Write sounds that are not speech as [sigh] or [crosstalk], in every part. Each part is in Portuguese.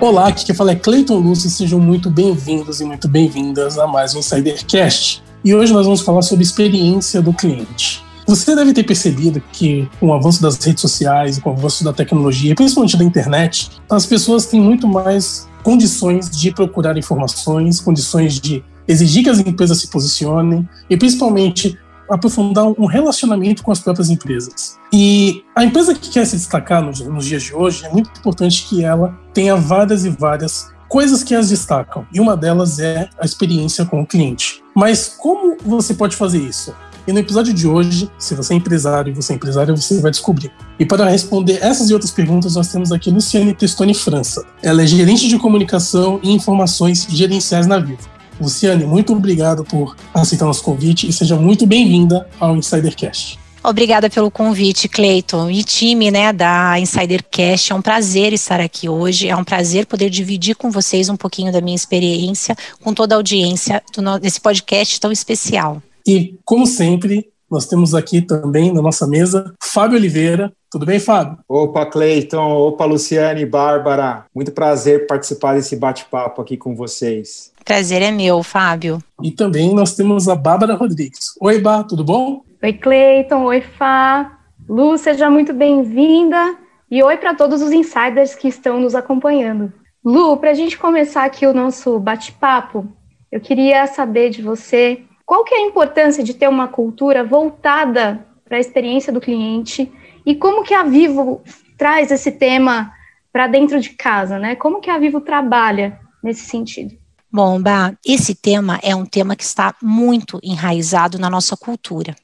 Olá, aqui quem fala é Cleiton Lúcio, sejam muito bem-vindos e muito bem-vindas a mais um Insidercast. E hoje nós vamos falar sobre experiência do cliente. Você deve ter percebido que, com o avanço das redes sociais, com o avanço da tecnologia, principalmente da internet, as pessoas têm muito mais condições de procurar informações, condições de exigir que as empresas se posicionem e, principalmente, aprofundar um relacionamento com as próprias empresas. E a empresa que quer se destacar nos, nos dias de hoje é muito importante que ela tenha várias e várias coisas que as destacam. E uma delas é a experiência com o cliente. Mas como você pode fazer isso? E no episódio de hoje, se você é empresário e você é empresária, você vai descobrir. E para responder essas e outras perguntas, nós temos aqui Luciane Testoni França. Ela é gerente de comunicação e informações gerenciais na Vivo. Luciane, muito obrigado por aceitar nosso convite e seja muito bem-vinda ao Insidercast. Obrigada pelo convite, Cleiton. E time né, da Insidercast, é um prazer estar aqui hoje. É um prazer poder dividir com vocês um pouquinho da minha experiência com toda a audiência desse podcast tão especial. E, como sempre, nós temos aqui também na nossa mesa Fábio Oliveira. Tudo bem, Fábio? Opa, Cleiton. Opa, Luciane, Bárbara. Muito prazer participar desse bate-papo aqui com vocês. Prazer é meu, Fábio. E também nós temos a Bárbara Rodrigues. Oi, Bá, tudo bom? Oi, Cleiton. Oi, Fá. Lu, seja muito bem-vinda. E oi para todos os insiders que estão nos acompanhando. Lu, para a gente começar aqui o nosso bate-papo, eu queria saber de você qual que é a importância de ter uma cultura voltada para a experiência do cliente e como que a Vivo traz esse tema para dentro de casa, né? Como que a Vivo trabalha nesse sentido? Bom, Bah, esse tema é um tema que está muito enraizado na nossa cultura.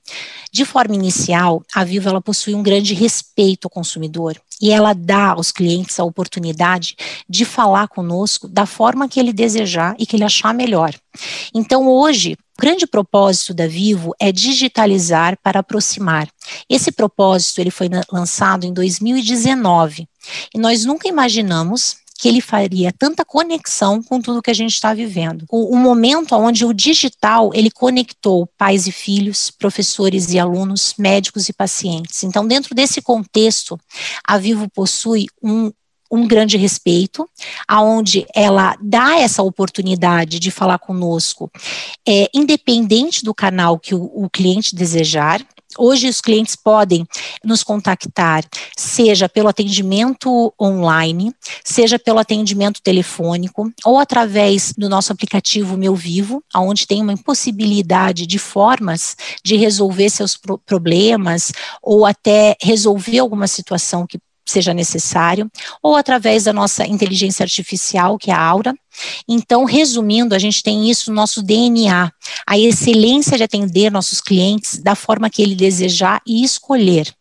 De forma inicial, a Vivo ela possui um grande respeito ao consumidor e ela dá aos clientes a oportunidade de falar conosco da forma que ele desejar e que ele achar melhor. Então, hoje, o grande propósito da Vivo é digitalizar para aproximar. Esse propósito ele foi lançado em 2019 e nós nunca imaginamos que ele faria tanta conexão com tudo que a gente está vivendo. O, o, momento onde o digital ele conectou pais e filhos, professores e alunos, médicos e pacientes. Então, dentro desse contexto, a Vivo possui um um grande respeito, aonde ela dá essa oportunidade de falar conosco, é, independente do canal que o, o cliente desejar. Hoje os clientes podem nos contactar, seja pelo atendimento online, seja pelo atendimento telefônico, ou através do nosso aplicativo Meu Vivo, onde tem uma impossibilidade de formas de resolver seus problemas ou até resolver alguma situação que seja necessário, ou através da nossa inteligência artificial, que é a Aura. Então, resumindo, a gente tem isso no nosso DNA, a excelência de atender nossos clientes da forma que ele desejar e escolher.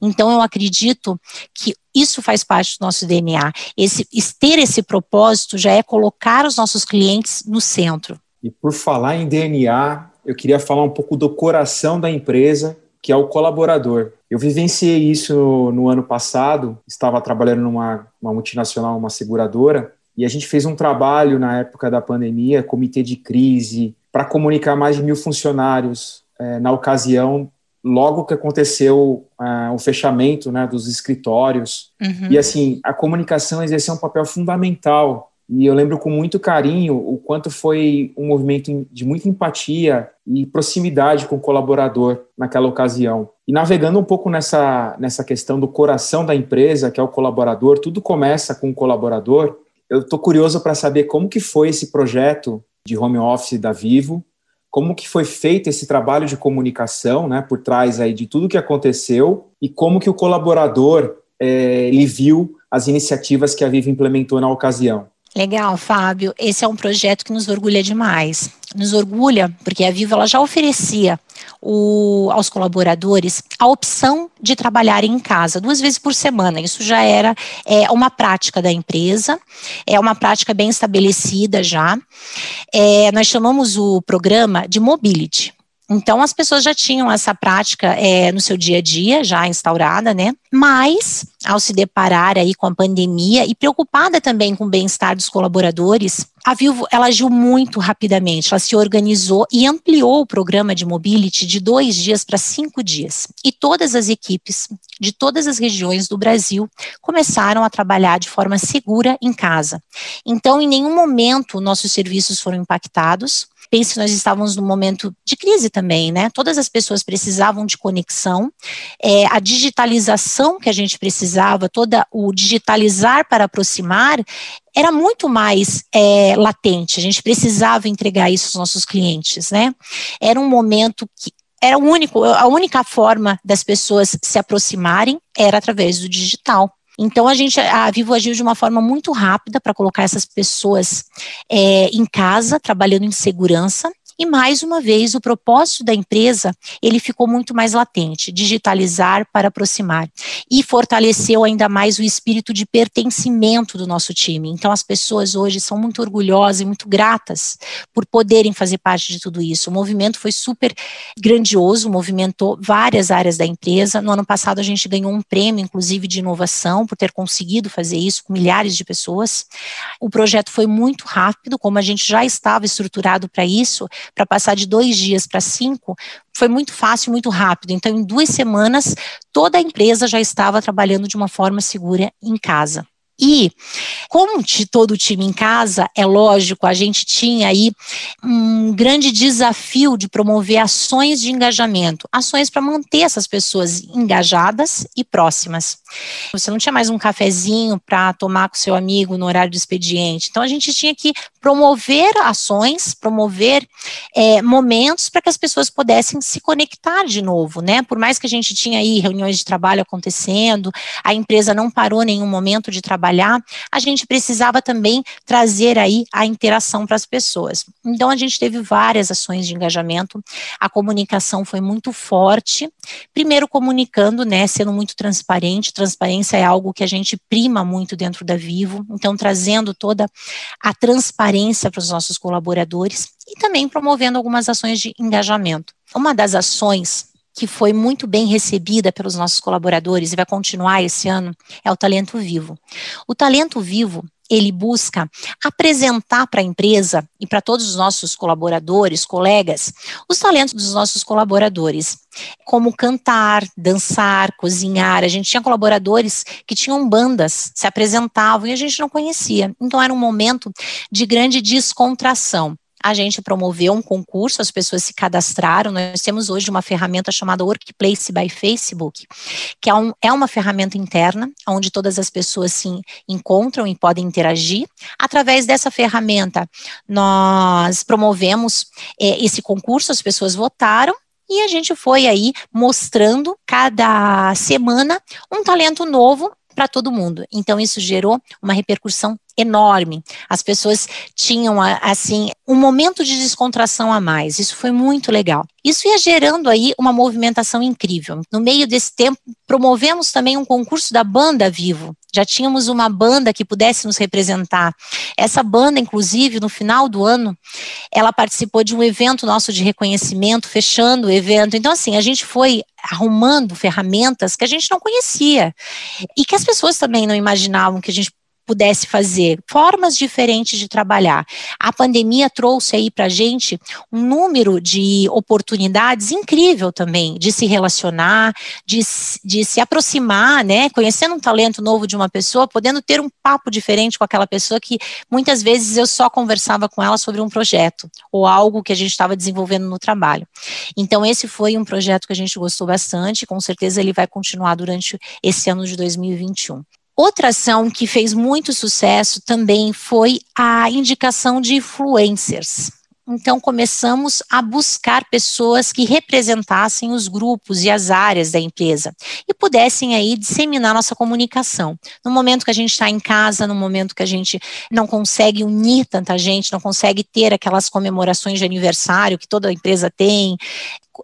Então, eu acredito que isso faz parte do nosso DNA. Esse, ter esse propósito já é colocar os nossos clientes no centro. E por falar em DNA, eu queria falar um pouco do coração da empresa, que é o colaborador. Eu vivenciei isso no, no ano passado, estava trabalhando numa multinacional, uma seguradora, e a gente fez um trabalho na época da pandemia, comitê de crise, para comunicar mais de mil funcionários é, na ocasião, logo que aconteceu é, o fechamento né, dos escritórios. Uhum. E assim, a comunicação exerceu um papel fundamental e eu lembro com muito carinho o quanto foi um movimento de muita empatia e proximidade com o colaborador naquela ocasião. E navegando um pouco nessa, nessa questão do coração da empresa, que é o colaborador, tudo começa com o colaborador. Eu estou curioso para saber como que foi esse projeto de home office da Vivo, como que foi feito esse trabalho de comunicação, né, por trás aí de tudo que aconteceu e como que o colaborador é, ele viu as iniciativas que a Vivo implementou na ocasião. Legal, Fábio. Esse é um projeto que nos orgulha demais. Nos orgulha porque a Viva ela já oferecia o, aos colaboradores a opção de trabalhar em casa duas vezes por semana. Isso já era é, uma prática da empresa, é uma prática bem estabelecida já. É, nós chamamos o programa de Mobility. Então as pessoas já tinham essa prática é, no seu dia a dia, já instaurada, né? Mas, ao se deparar aí com a pandemia e preocupada também com o bem-estar dos colaboradores, a Vivo ela agiu muito rapidamente, ela se organizou e ampliou o programa de mobility de dois dias para cinco dias. E todas as equipes de todas as regiões do Brasil começaram a trabalhar de forma segura em casa. Então, em nenhum momento nossos serviços foram impactados, pense, nós estávamos num momento de crise também, né? Todas as pessoas precisavam de conexão, é, a digitalização que a gente precisava, toda o digitalizar para aproximar, era muito mais é, latente. A gente precisava entregar isso aos nossos clientes, né? Era um momento que era o único, a única forma das pessoas se aproximarem era através do digital. Então a gente, a Vivo agiu de uma forma muito rápida para colocar essas pessoas é, em casa, trabalhando em segurança, e mais uma vez, o propósito da empresa, ele ficou muito mais latente, digitalizar para aproximar. E fortaleceu ainda mais o espírito de pertencimento do nosso time. Então as pessoas hoje são muito orgulhosas e muito gratas por poderem fazer parte de tudo isso. O movimento foi super grandioso, movimentou várias áreas da empresa. No ano passado a gente ganhou um prêmio, inclusive, de inovação por ter conseguido fazer isso com milhares de pessoas. O projeto foi muito rápido, como a gente já estava estruturado para isso, para passar de dois dias para cinco, foi muito fácil, muito rápido. Então, em duas semanas, toda a empresa já estava trabalhando de uma forma segura em casa. E, como todo o time em casa, é lógico, a gente tinha aí um grande desafio de promover ações de engajamento, ações para manter essas pessoas engajadas e próximas. Você não tinha mais um cafezinho para tomar com seu amigo no horário do expediente. Então, a gente tinha que promover ações, promover é, momentos para que as pessoas pudessem se conectar de novo, né? Por mais que a gente tinha aí reuniões de trabalho acontecendo, a empresa não parou nenhum momento de trabalho trabalhar, a gente precisava também trazer aí a interação para as pessoas. Então a gente teve várias ações de engajamento, a comunicação foi muito forte, primeiro comunicando, né, sendo muito transparente, transparência é algo que a gente prima muito dentro da Vivo, então trazendo toda a transparência para os nossos colaboradores e também promovendo algumas ações de engajamento. Uma das ações que foi muito bem recebida pelos nossos colaboradores e vai continuar esse ano é o Talento Vivo. O Talento Vivo ele busca apresentar para a empresa e para todos os nossos colaboradores, colegas, os talentos dos nossos colaboradores, como cantar, dançar, cozinhar. A gente tinha colaboradores que tinham bandas, se apresentavam e a gente não conhecia. Então era um momento de grande descontração a gente promoveu um concurso, as pessoas se cadastraram. Nós temos hoje uma ferramenta chamada Workplace by Facebook, que é, um, é uma ferramenta interna, onde todas as pessoas se encontram e podem interagir. Através dessa ferramenta, nós promovemos é, esse concurso, as pessoas votaram e a gente foi aí mostrando cada semana um talento novo para todo mundo. Então isso gerou uma repercussão enorme. As pessoas tinham, assim, um momento de descontração a mais. Isso foi muito legal. Isso ia gerando aí uma movimentação incrível. No meio desse tempo, promovemos também um concurso da banda Vivo. Já tínhamos uma banda que pudesse nos representar. Essa banda, inclusive, no final do ano, ela participou de um evento nosso de reconhecimento, fechando o evento. Então, assim, a gente foi arrumando ferramentas que a gente não conhecia e que as pessoas também não imaginavam que a gente pudesse fazer, formas diferentes de trabalhar. A pandemia trouxe aí para a gente um número de oportunidades incrível também, de se relacionar, de, de se aproximar, né? Conhecendo um talento novo de uma pessoa, podendo ter um papo diferente com aquela pessoa que muitas vezes eu só conversava com ela sobre um projeto ou algo que a gente estava desenvolvendo no trabalho. Então, esse foi um projeto que a gente gostou bastante, com certeza ele vai continuar durante esse ano de 2021. Outra ação que fez muito sucesso também foi a indicação de influencers. Então, começamos a buscar pessoas que representassem os grupos e as áreas da empresa e pudessem aí disseminar nossa comunicação. No momento que a gente está em casa, no momento que a gente não consegue unir tanta gente, não consegue ter aquelas comemorações de aniversário que toda empresa tem,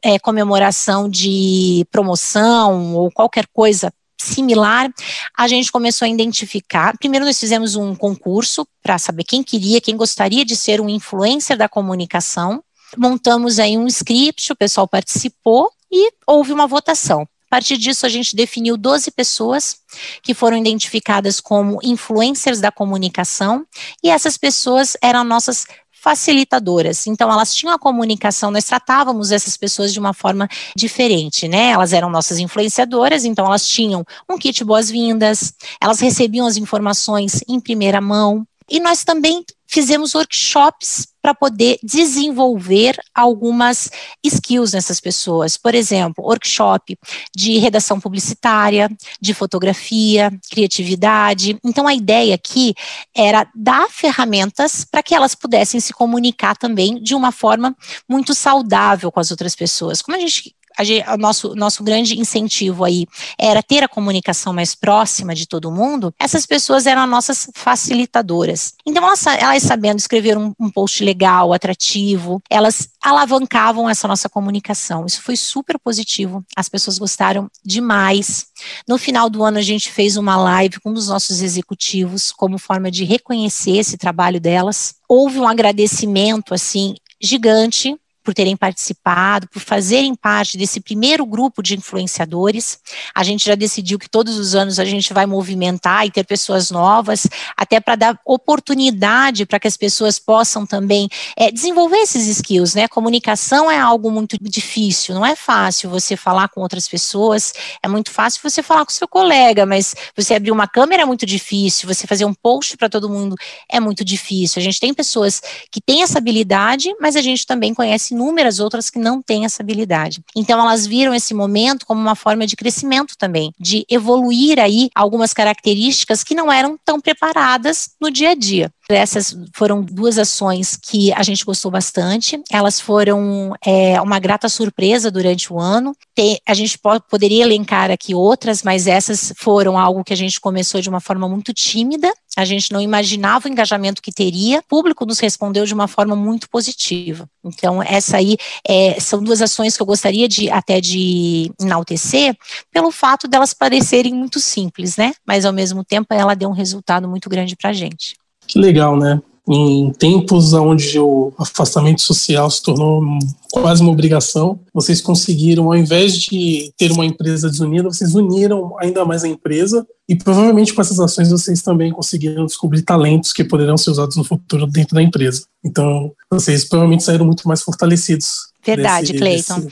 é, comemoração de promoção ou qualquer coisa similar, a gente começou a identificar. Primeiro, nós fizemos um concurso para saber quem queria, quem gostaria de ser um influencer da comunicação. montamos aí um script, o pessoal participou e houve uma votação. A partir disso, a gente definiu 12 pessoas que foram identificadas como influencers da comunicação, e essas pessoas eram nossas facilitadoras. Então, elas tinham a comunicação, nós tratávamos essas pessoas de uma forma diferente, né? Elas eram nossas influenciadoras, então elas tinham um kit boas-vindas, elas recebiam as informações em primeira mão, e nós também fizemos workshops para poder desenvolver algumas skills nessas pessoas. Por exemplo, workshop de redação publicitária, de fotografia, criatividade. Então, a ideia aqui era dar ferramentas para que elas pudessem se comunicar também de uma forma muito saudável com as outras pessoas. Como a gente gente, o nosso, nosso grande incentivo aí era ter a comunicação mais próxima de todo mundo, essas pessoas eram nossas facilitadoras. Então, elas, elas sabendo escrever um, um post legal, atrativo, elas alavancavam essa nossa comunicação. Isso foi super positivo. As pessoas gostaram demais. No final do ano, a gente fez uma live com um dos nossos executivos, como forma de reconhecer esse trabalho delas. Houve um agradecimento, assim, gigante por terem participado, por fazerem parte desse primeiro grupo de influenciadores. A gente já decidiu que todos os anos a gente vai movimentar e ter pessoas novas, até para dar oportunidade para que as pessoas possam também é, desenvolver esses skills, né? Comunicação é algo muito difícil, não é fácil você falar com outras pessoas, é muito fácil você falar com seu colega, mas você abrir uma câmera é muito difícil, você fazer um post para todo mundo é muito difícil. A gente tem pessoas que têm essa habilidade, mas a gente também conhece inúmeras outras que não têm essa habilidade. Então elas viram esse momento como uma forma de crescimento também, de evoluir aí algumas características que não eram tão preparadas no dia a dia. Essas foram duas ações que a gente gostou bastante. Elas foram é, uma grata surpresa durante o ano. Tem, a gente pode, poderia elencar aqui outras, mas essas foram algo que a gente começou de uma forma muito tímida. A gente não imaginava o engajamento que teria. O público nos respondeu de uma forma muito positiva. Então, essa aí é, são duas ações que eu gostaria de até de enaltecer, pelo fato delas parecerem muito simples, né? Mas ao mesmo tempo ela deu um resultado muito grande para a gente. Que legal, né? Em tempos onde o afastamento social se tornou quase uma obrigação, vocês conseguiram, ao invés de ter uma empresa desunida, vocês uniram ainda mais a empresa e provavelmente com essas ações vocês também conseguiram descobrir talentos que poderão ser usados no futuro dentro da empresa. Então, vocês provavelmente saíram muito mais fortalecidos. Verdade, Cleiton.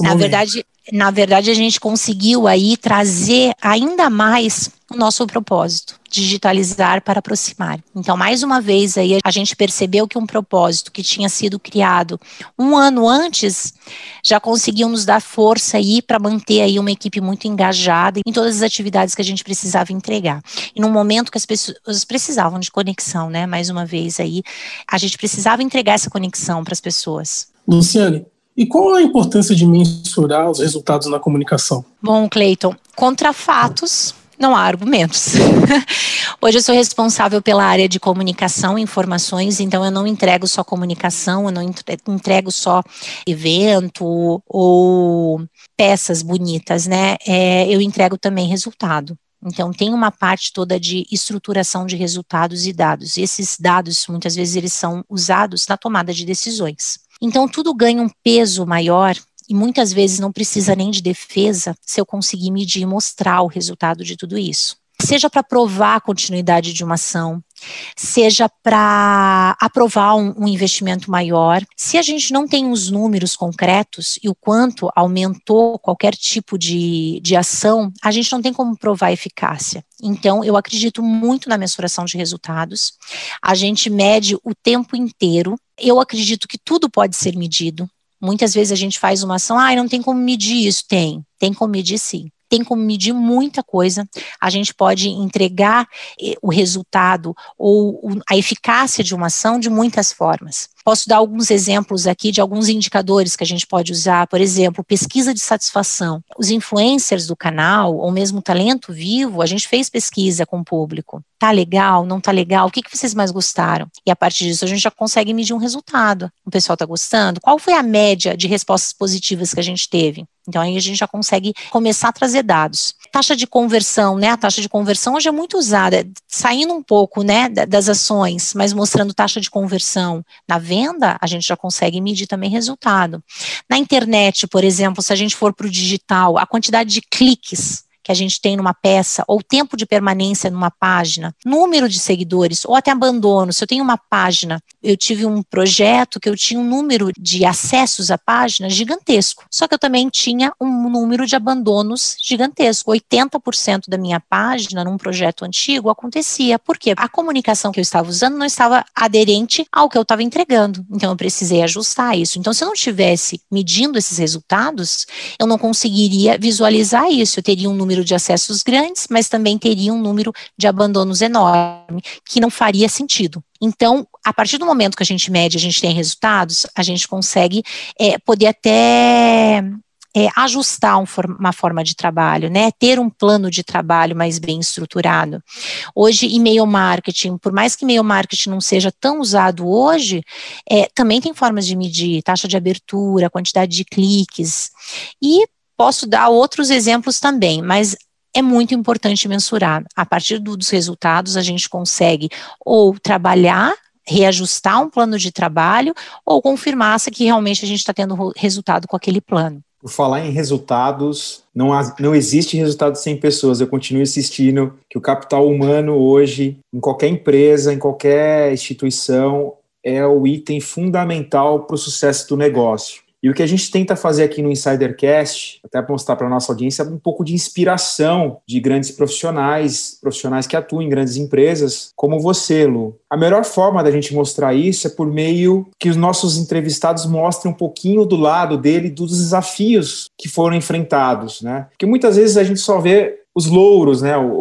Na verdade, na verdade, a gente conseguiu aí trazer ainda mais o nosso propósito, digitalizar para aproximar. Então, mais uma vez aí a gente percebeu que um propósito que tinha sido criado um ano antes já conseguiu nos dar força aí para manter aí uma equipe muito engajada em todas as atividades que a gente precisava entregar. E num momento que as pessoas precisavam de conexão, né? Mais uma vez aí, a gente precisava entregar essa conexão para as pessoas. Luciane, e qual a importância de mensurar os resultados na comunicação? Bom, Cleiton, contra fatos não há argumentos. [laughs] Hoje eu sou responsável pela área de comunicação e informações, então eu não entrego só comunicação, eu não entrego só evento ou peças bonitas, né? É, eu entrego também resultado. Então, tem uma parte toda de estruturação de resultados e dados. E esses dados, muitas vezes, eles são usados na tomada de decisões. Então, tudo ganha um peso maior e muitas vezes não precisa nem de defesa se eu conseguir medir e mostrar o resultado de tudo isso. Seja para provar a continuidade de uma ação, seja para aprovar um, um, investimento maior. Se a gente não tem os números concretos e o quanto aumentou qualquer tipo de, de ação, a gente não tem como provar eficácia. Então, eu acredito muito na mensuração de resultados. A gente mede o tempo inteiro. Eu acredito que tudo pode ser medido. Muitas vezes a gente faz uma ação, ah, não tem como medir isso. Tem, tem como medir sim tem como medir muita coisa. A gente pode entregar eh, o resultado ou a eficácia de uma ação de muitas formas. Posso dar alguns exemplos aqui de alguns indicadores que a gente pode usar, por exemplo, pesquisa de satisfação. Os influencers do canal, ou mesmo talento vivo, a gente fez pesquisa com o público. Tá legal? Não tá legal? O que, que vocês mais gostaram? E a partir disso a gente já consegue medir um resultado. O pessoal tá gostando? Qual foi a média de respostas positivas que a gente teve? Então aí a gente já consegue começar a trazer dados. Taxa de conversão, né? A taxa de conversão hoje é muito usada, saindo um pouco, né, das ações, mas mostrando taxa de conversão. Na venda, a gente já consegue medir também resultado. Na internet, por exemplo, se a gente for para o digital, a quantidade de cliques que a gente tem numa peça, ou tempo de permanência numa página, número de seguidores, ou até abandono. Se eu tenho uma página, eu tive um projeto que eu tinha um número de acessos à página gigantesco, só que eu também tinha um número de abandonos gigantesco. 80% da minha página, num projeto antigo, acontecia. Por quê? A comunicação que eu estava usando não estava aderente ao que eu estava entregando. Então, eu precisei ajustar isso. Então, se eu não tivesse medindo esses resultados, eu não conseguiria visualizar isso. Eu teria um número número de acessos grandes, mas também teria um número de abandonos enorme, que não faria sentido. Então, a partir do momento que a gente mede, a gente tem resultados, a gente consegue é, poder até é, ajustar um uma forma de trabalho, né? Ter um plano de trabalho mais bem estruturado. Hoje, e-mail marketing, por mais que e-mail marketing não seja tão usado hoje, é, também tem formas de medir taxa de abertura, quantidade de cliques. E Posso dar outros exemplos também, mas é muito importante mensurar. A partir do, dos resultados, a gente consegue ou trabalhar, reajustar um plano de trabalho, ou confirmar se que realmente a gente está tendo resultado com aquele plano. Por falar em resultados, não, há, não existe resultado sem pessoas. Eu continuo insistindo que o capital humano hoje, em qualquer empresa, em qualquer instituição, é o item fundamental para o sucesso do negócio. E o que a gente tenta fazer aqui no Insidercast, até mostrar para a nossa audiência, é um pouco de inspiração de grandes profissionais, profissionais que atuam em grandes empresas, como você, Lu. A melhor forma da gente mostrar isso é por meio que os nossos entrevistados mostrem um pouquinho do lado dele dos desafios que foram enfrentados, né? Porque muitas vezes a gente só vê os louros, né? O,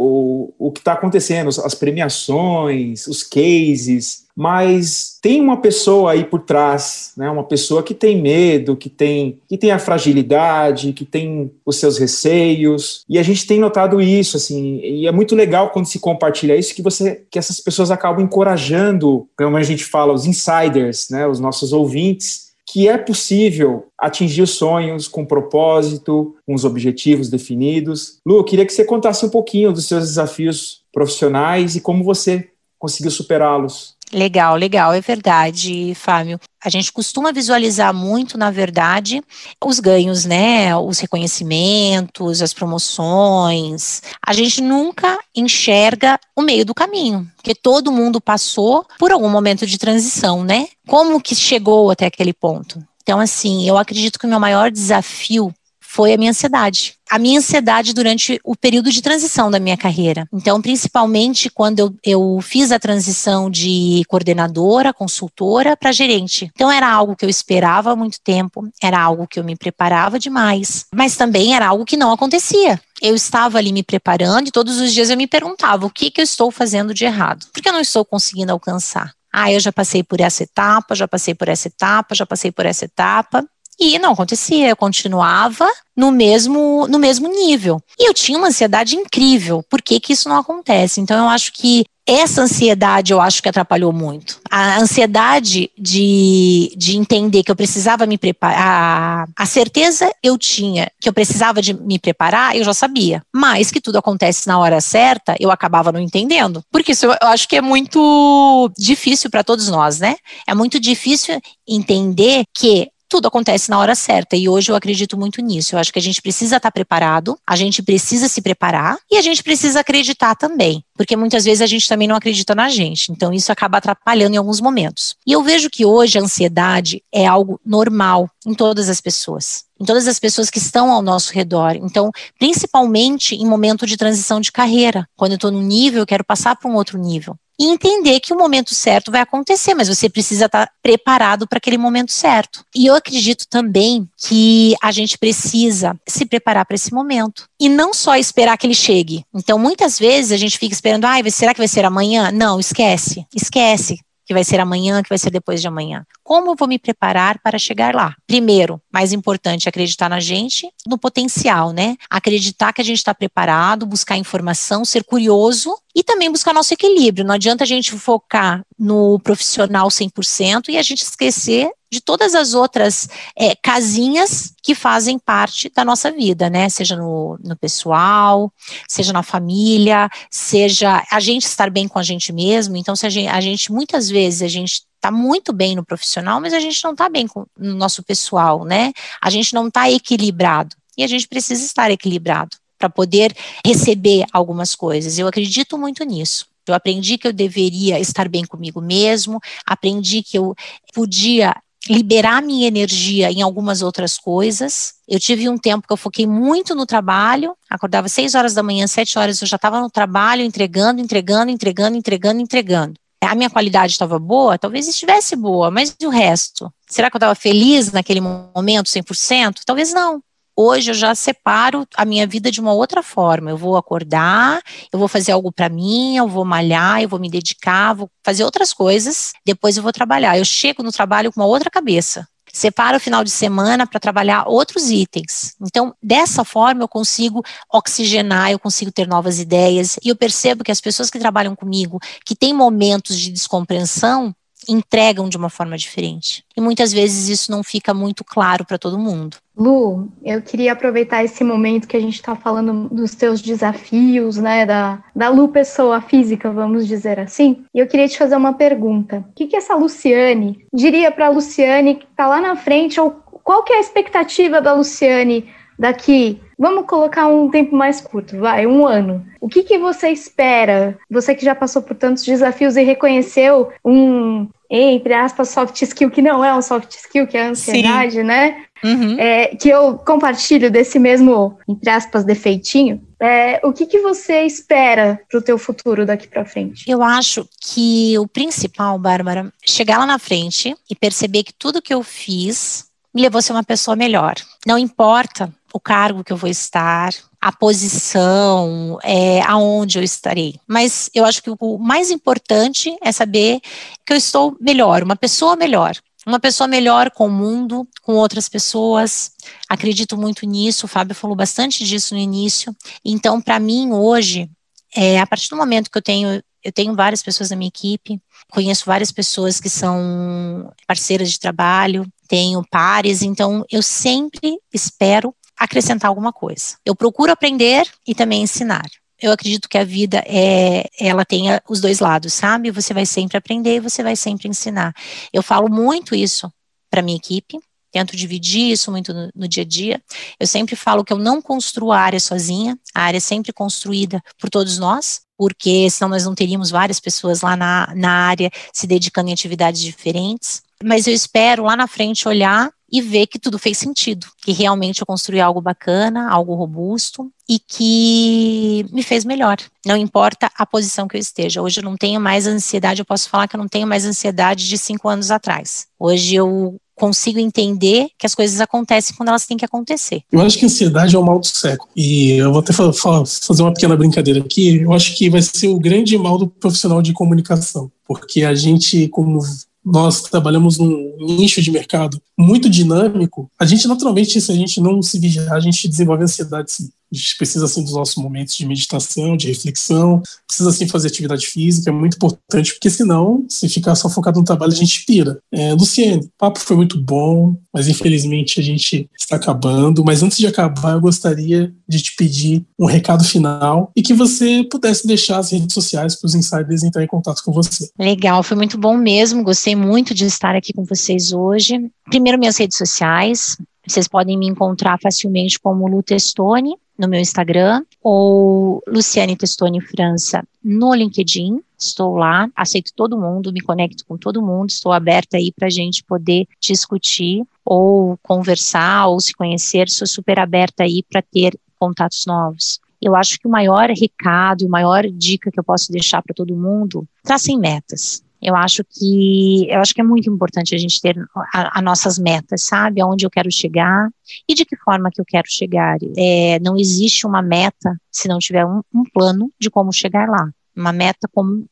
o, o que está acontecendo, as premiações, os cases, mas tem uma pessoa aí por trás, né? Uma pessoa que tem medo, que tem que tem a fragilidade, que tem os seus receios, e a gente tem notado isso, assim, e é muito legal quando se compartilha isso que você que essas pessoas acabam encorajando, como a gente fala, os insiders, né? Os nossos ouvintes que é possível atingir os sonhos com propósito, com os objetivos definidos. Lu, eu queria que você contasse um pouquinho dos seus desafios profissionais e como você conseguiu superá-los. Legal, legal, é verdade, Fábio. A gente costuma visualizar muito, na verdade, os ganhos, né? Os reconhecimentos, as promoções. A gente nunca enxerga o meio do caminho, porque todo mundo passou por algum momento de transição, né? Como que chegou até aquele ponto? Então, assim, eu acredito que o meu maior desafio foi a minha ansiedade. A minha ansiedade durante o período de transição da minha carreira. Então, principalmente quando eu, eu fiz a transição de coordenadora, consultora para gerente. Então, era algo que eu esperava há muito tempo, era algo que eu me preparava demais, mas também era algo que não acontecia eu estava ali me preparando e todos os dias eu me perguntava o que, que eu estou fazendo de errado, por que eu não estou conseguindo alcançar. Ah, eu já passei por essa etapa, já passei por essa etapa, já passei por essa etapa. E não acontecia, eu continuava no mesmo, no mesmo nível. E eu tinha uma ansiedade incrível. Por que, que isso não acontece? Então, eu acho que essa ansiedade eu acho que atrapalhou muito. A ansiedade de, de entender que eu precisava me preparar, a, a certeza eu tinha que eu precisava de me preparar, eu já sabia. Mas que tudo acontece na hora certa, eu acabava não entendendo. Porque isso eu, eu acho que é muito difícil para todos nós, né? É muito difícil entender que tudo acontece na hora certa. E hoje eu acredito muito nisso. Eu acho que a gente precisa estar preparado, a gente precisa se preparar e a gente precisa acreditar também. Porque muitas vezes a gente também não acredita na gente. Então isso acaba atrapalhando em alguns momentos. E eu vejo que hoje a ansiedade é algo normal em todas as pessoas em todas as pessoas que estão ao nosso redor. Então, principalmente em momento de transição de carreira, quando eu estou num nível, eu quero passar para um outro nível e entender que o momento certo vai acontecer, mas você precisa estar preparado para aquele momento certo. E eu acredito também que a gente precisa se preparar para esse momento e não só esperar que ele chegue. Então, muitas vezes a gente fica esperando, ah, será que vai ser amanhã? Não, esquece, esquece que vai ser amanhã, que vai ser depois de amanhã. Como eu vou me preparar para chegar lá? Primeiro, mais importante, acreditar na gente, no potencial, né? Acreditar que a gente está preparado, buscar informação, ser curioso e também buscar nosso equilíbrio. Não adianta a gente focar no profissional 100% e a gente esquecer de todas as outras é, casinhas que fazem parte da nossa vida, né? Seja no, no pessoal, seja na família, seja a gente estar bem com a gente mesmo. Então, se a gente, a gente muitas vezes a gente está muito bem no profissional, mas a gente não está bem com, no nosso pessoal, né? A gente não está equilibrado. E a gente precisa estar equilibrado para poder receber algumas coisas. Eu acredito muito nisso. Eu aprendi que eu deveria estar bem comigo mesmo, aprendi que eu podia liberar minha energia em algumas outras coisas. Eu tive um tempo que eu foquei muito no trabalho, acordava seis horas da manhã, sete horas, eu já estava no trabalho, entregando, entregando, entregando, entregando, entregando. A minha qualidade estava boa? Talvez estivesse boa, mas e o resto? Será que eu estava feliz naquele momento, 100%? Talvez não. Hoje eu já separo a minha vida de uma outra forma. Eu vou acordar, eu vou fazer algo para mim, eu vou malhar, eu vou me dedicar, vou fazer outras coisas, depois eu vou trabalhar. Eu chego no trabalho com uma outra cabeça. Separo o final de semana para trabalhar outros itens. Então, dessa forma, eu consigo oxigenar, eu consigo ter novas ideias. E eu percebo que as pessoas que trabalham comigo, que têm momentos de descompreensão, entregam de uma forma diferente. E muitas vezes isso não fica muito claro para todo mundo. Lu, eu queria aproveitar esse momento que a gente está falando dos teus desafios, né, da, da Lu pessoa física, vamos dizer assim, e eu queria te fazer uma pergunta. O que, que essa Luciane diria para a Luciane que está lá na frente, ou qual que é a expectativa da Luciane daqui Vamos colocar um tempo mais curto, vai, um ano. O que, que você espera? Você que já passou por tantos desafios e reconheceu um, entre aspas, soft skill, que não é um soft skill, que é a ansiedade, Sim. né? Uhum. É, que eu compartilho desse mesmo, entre aspas, defeitinho. É, o que, que você espera para o teu futuro daqui para frente? Eu acho que o principal, Bárbara, chegar lá na frente e perceber que tudo que eu fiz me levou a ser uma pessoa melhor. Não importa o cargo que eu vou estar, a posição, é, aonde eu estarei. Mas eu acho que o mais importante é saber que eu estou melhor, uma pessoa melhor. Uma pessoa melhor com o mundo, com outras pessoas. Acredito muito nisso. O Fábio falou bastante disso no início. Então, para mim, hoje, é, a partir do momento que eu tenho eu tenho várias pessoas na minha equipe, conheço várias pessoas que são parceiras de trabalho, tenho pares, então eu sempre espero acrescentar alguma coisa. Eu procuro aprender e também ensinar. Eu acredito que a vida é, ela tenha os dois lados, sabe? Você vai sempre aprender e você vai sempre ensinar. Eu falo muito isso para minha equipe, tento dividir isso muito no, no, dia a dia. Eu sempre falo que eu não construo a área sozinha, a área é sempre construída por todos nós, porque senão nós não teríamos várias pessoas lá na, na área se dedicando em atividades diferentes. Mas eu espero lá na frente olhar e ver que tudo fez sentido, que realmente eu construí algo bacana, algo robusto e que me fez melhor. Não importa a posição que eu esteja. Hoje eu não tenho mais ansiedade, eu posso falar que eu não tenho mais ansiedade de cinco anos atrás. Hoje eu consigo entender que as coisas acontecem quando elas têm que acontecer. Eu acho que ansiedade é o mal do século. E eu vou até fazer uma pequena brincadeira aqui. Eu acho que vai ser o grande mal do profissional de comunicação. Porque a gente, como nós trabalhamos num nicho de mercado muito dinâmico, a gente naturalmente, se a gente não se vigiar, a gente desenvolve ansiedade sim. A gente precisa assim dos nossos momentos de meditação, de reflexão, precisa assim fazer atividade física, é muito importante, porque senão, se ficar só focado no trabalho, a gente pira. É, Luciene, o papo foi muito bom, mas infelizmente a gente está acabando. Mas antes de acabar, eu gostaria de te pedir um recado final e que você pudesse deixar as redes sociais para os insiders entrar em contato com você. Legal, foi muito bom mesmo. Gostei muito de estar aqui com vocês hoje. Primeiro, minhas redes sociais. Vocês podem me encontrar facilmente como Lu Testoni no meu Instagram ou Luciane Testoni França no LinkedIn. Estou lá, aceito todo mundo, me conecto com todo mundo, estou aberta aí para a gente poder discutir ou conversar ou se conhecer. Sou super aberta aí para ter contatos novos. Eu acho que o maior recado, a maior dica que eu posso deixar para todo mundo, tracem metas. Eu acho que eu acho que é muito importante a gente ter as nossas metas, sabe? Aonde eu quero chegar e de que forma que eu quero chegar. É, não existe uma meta se não tiver um, um plano de como chegar lá. Uma meta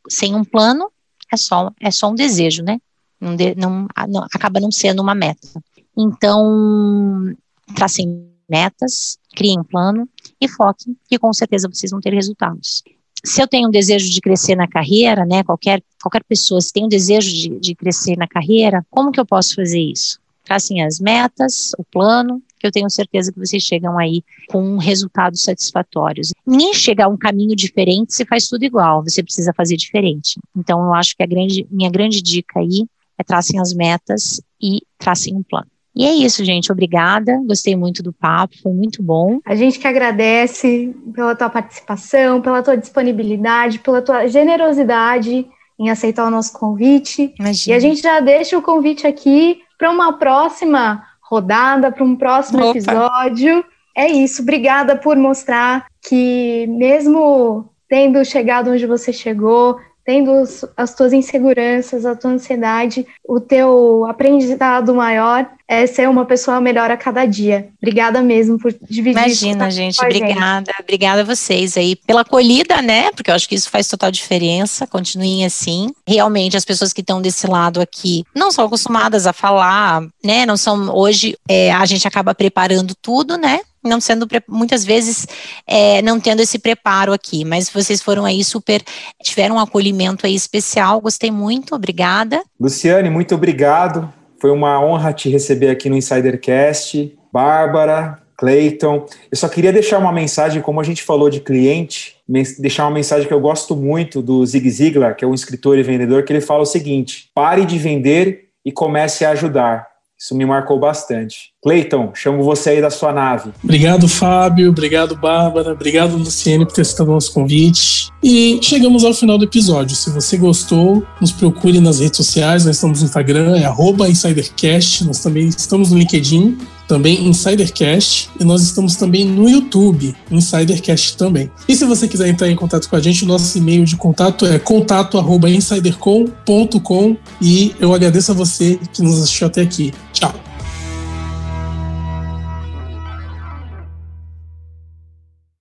sem um plano é só é só um desejo, né? não, de, não, não, acaba não sendo uma meta. Então, tracem metas, criem um plano e foquem, que com certeza vocês vão ter resultados. Se eu tenho um desejo de crescer na carreira, né, qualquer, qualquer pessoa, se tem um desejo de, de crescer na carreira, como que eu posso fazer isso? Tracem as metas, o plano, que eu tenho certeza que vocês chegam aí com resultados satisfatórios. Nem chegar a um caminho diferente se faz tudo igual, você precisa fazer diferente. Então, eu acho que a grande, minha grande dica aí é tracem as metas e tracem um plano. E é isso, gente. Obrigada. Gostei muito do papo, foi muito bom. A gente que agradece pela tua participação, pela tua disponibilidade, pela tua generosidade em aceitar o nosso convite. Imagina. E a gente já deixa o convite aqui para uma próxima rodada, para um próximo Opa. episódio. É isso, obrigada por mostrar que, mesmo tendo chegado onde você chegou, tendo as tuas inseguranças, a tua ansiedade, o teu aprendizado maior é ser uma pessoa melhor a cada dia. Obrigada mesmo por dividir Imagina, isso gente, obrigada, gente. obrigada a vocês aí pela acolhida, né? Porque eu acho que isso faz total diferença. Continuem assim. Realmente, as pessoas que estão desse lado aqui não são acostumadas a falar, né? Não são hoje é, a gente acaba preparando tudo, né? não sendo muitas vezes é, não tendo esse preparo aqui, mas vocês foram aí super tiveram um acolhimento aí especial, gostei muito, obrigada. Luciane, muito obrigado. Foi uma honra te receber aqui no Insidercast. Bárbara, Clayton. Eu só queria deixar uma mensagem, como a gente falou de cliente, deixar uma mensagem que eu gosto muito do Zig Ziglar, que é um escritor e vendedor, que ele fala o seguinte: pare de vender e comece a ajudar. Isso me marcou bastante. Cleiton, chamo você aí da sua nave. Obrigado, Fábio. Obrigado, Bárbara. Obrigado, Luciene, por ter citado o nosso convite. E chegamos ao final do episódio. Se você gostou, nos procure nas redes sociais. Nós estamos no Instagram, é InsiderCast. Nós também estamos no LinkedIn também Insidercast, e nós estamos também no YouTube, Insidercast também. E se você quiser entrar em contato com a gente, o nosso e-mail de contato é contato@insidercom.com e eu agradeço a você que nos assistiu até aqui.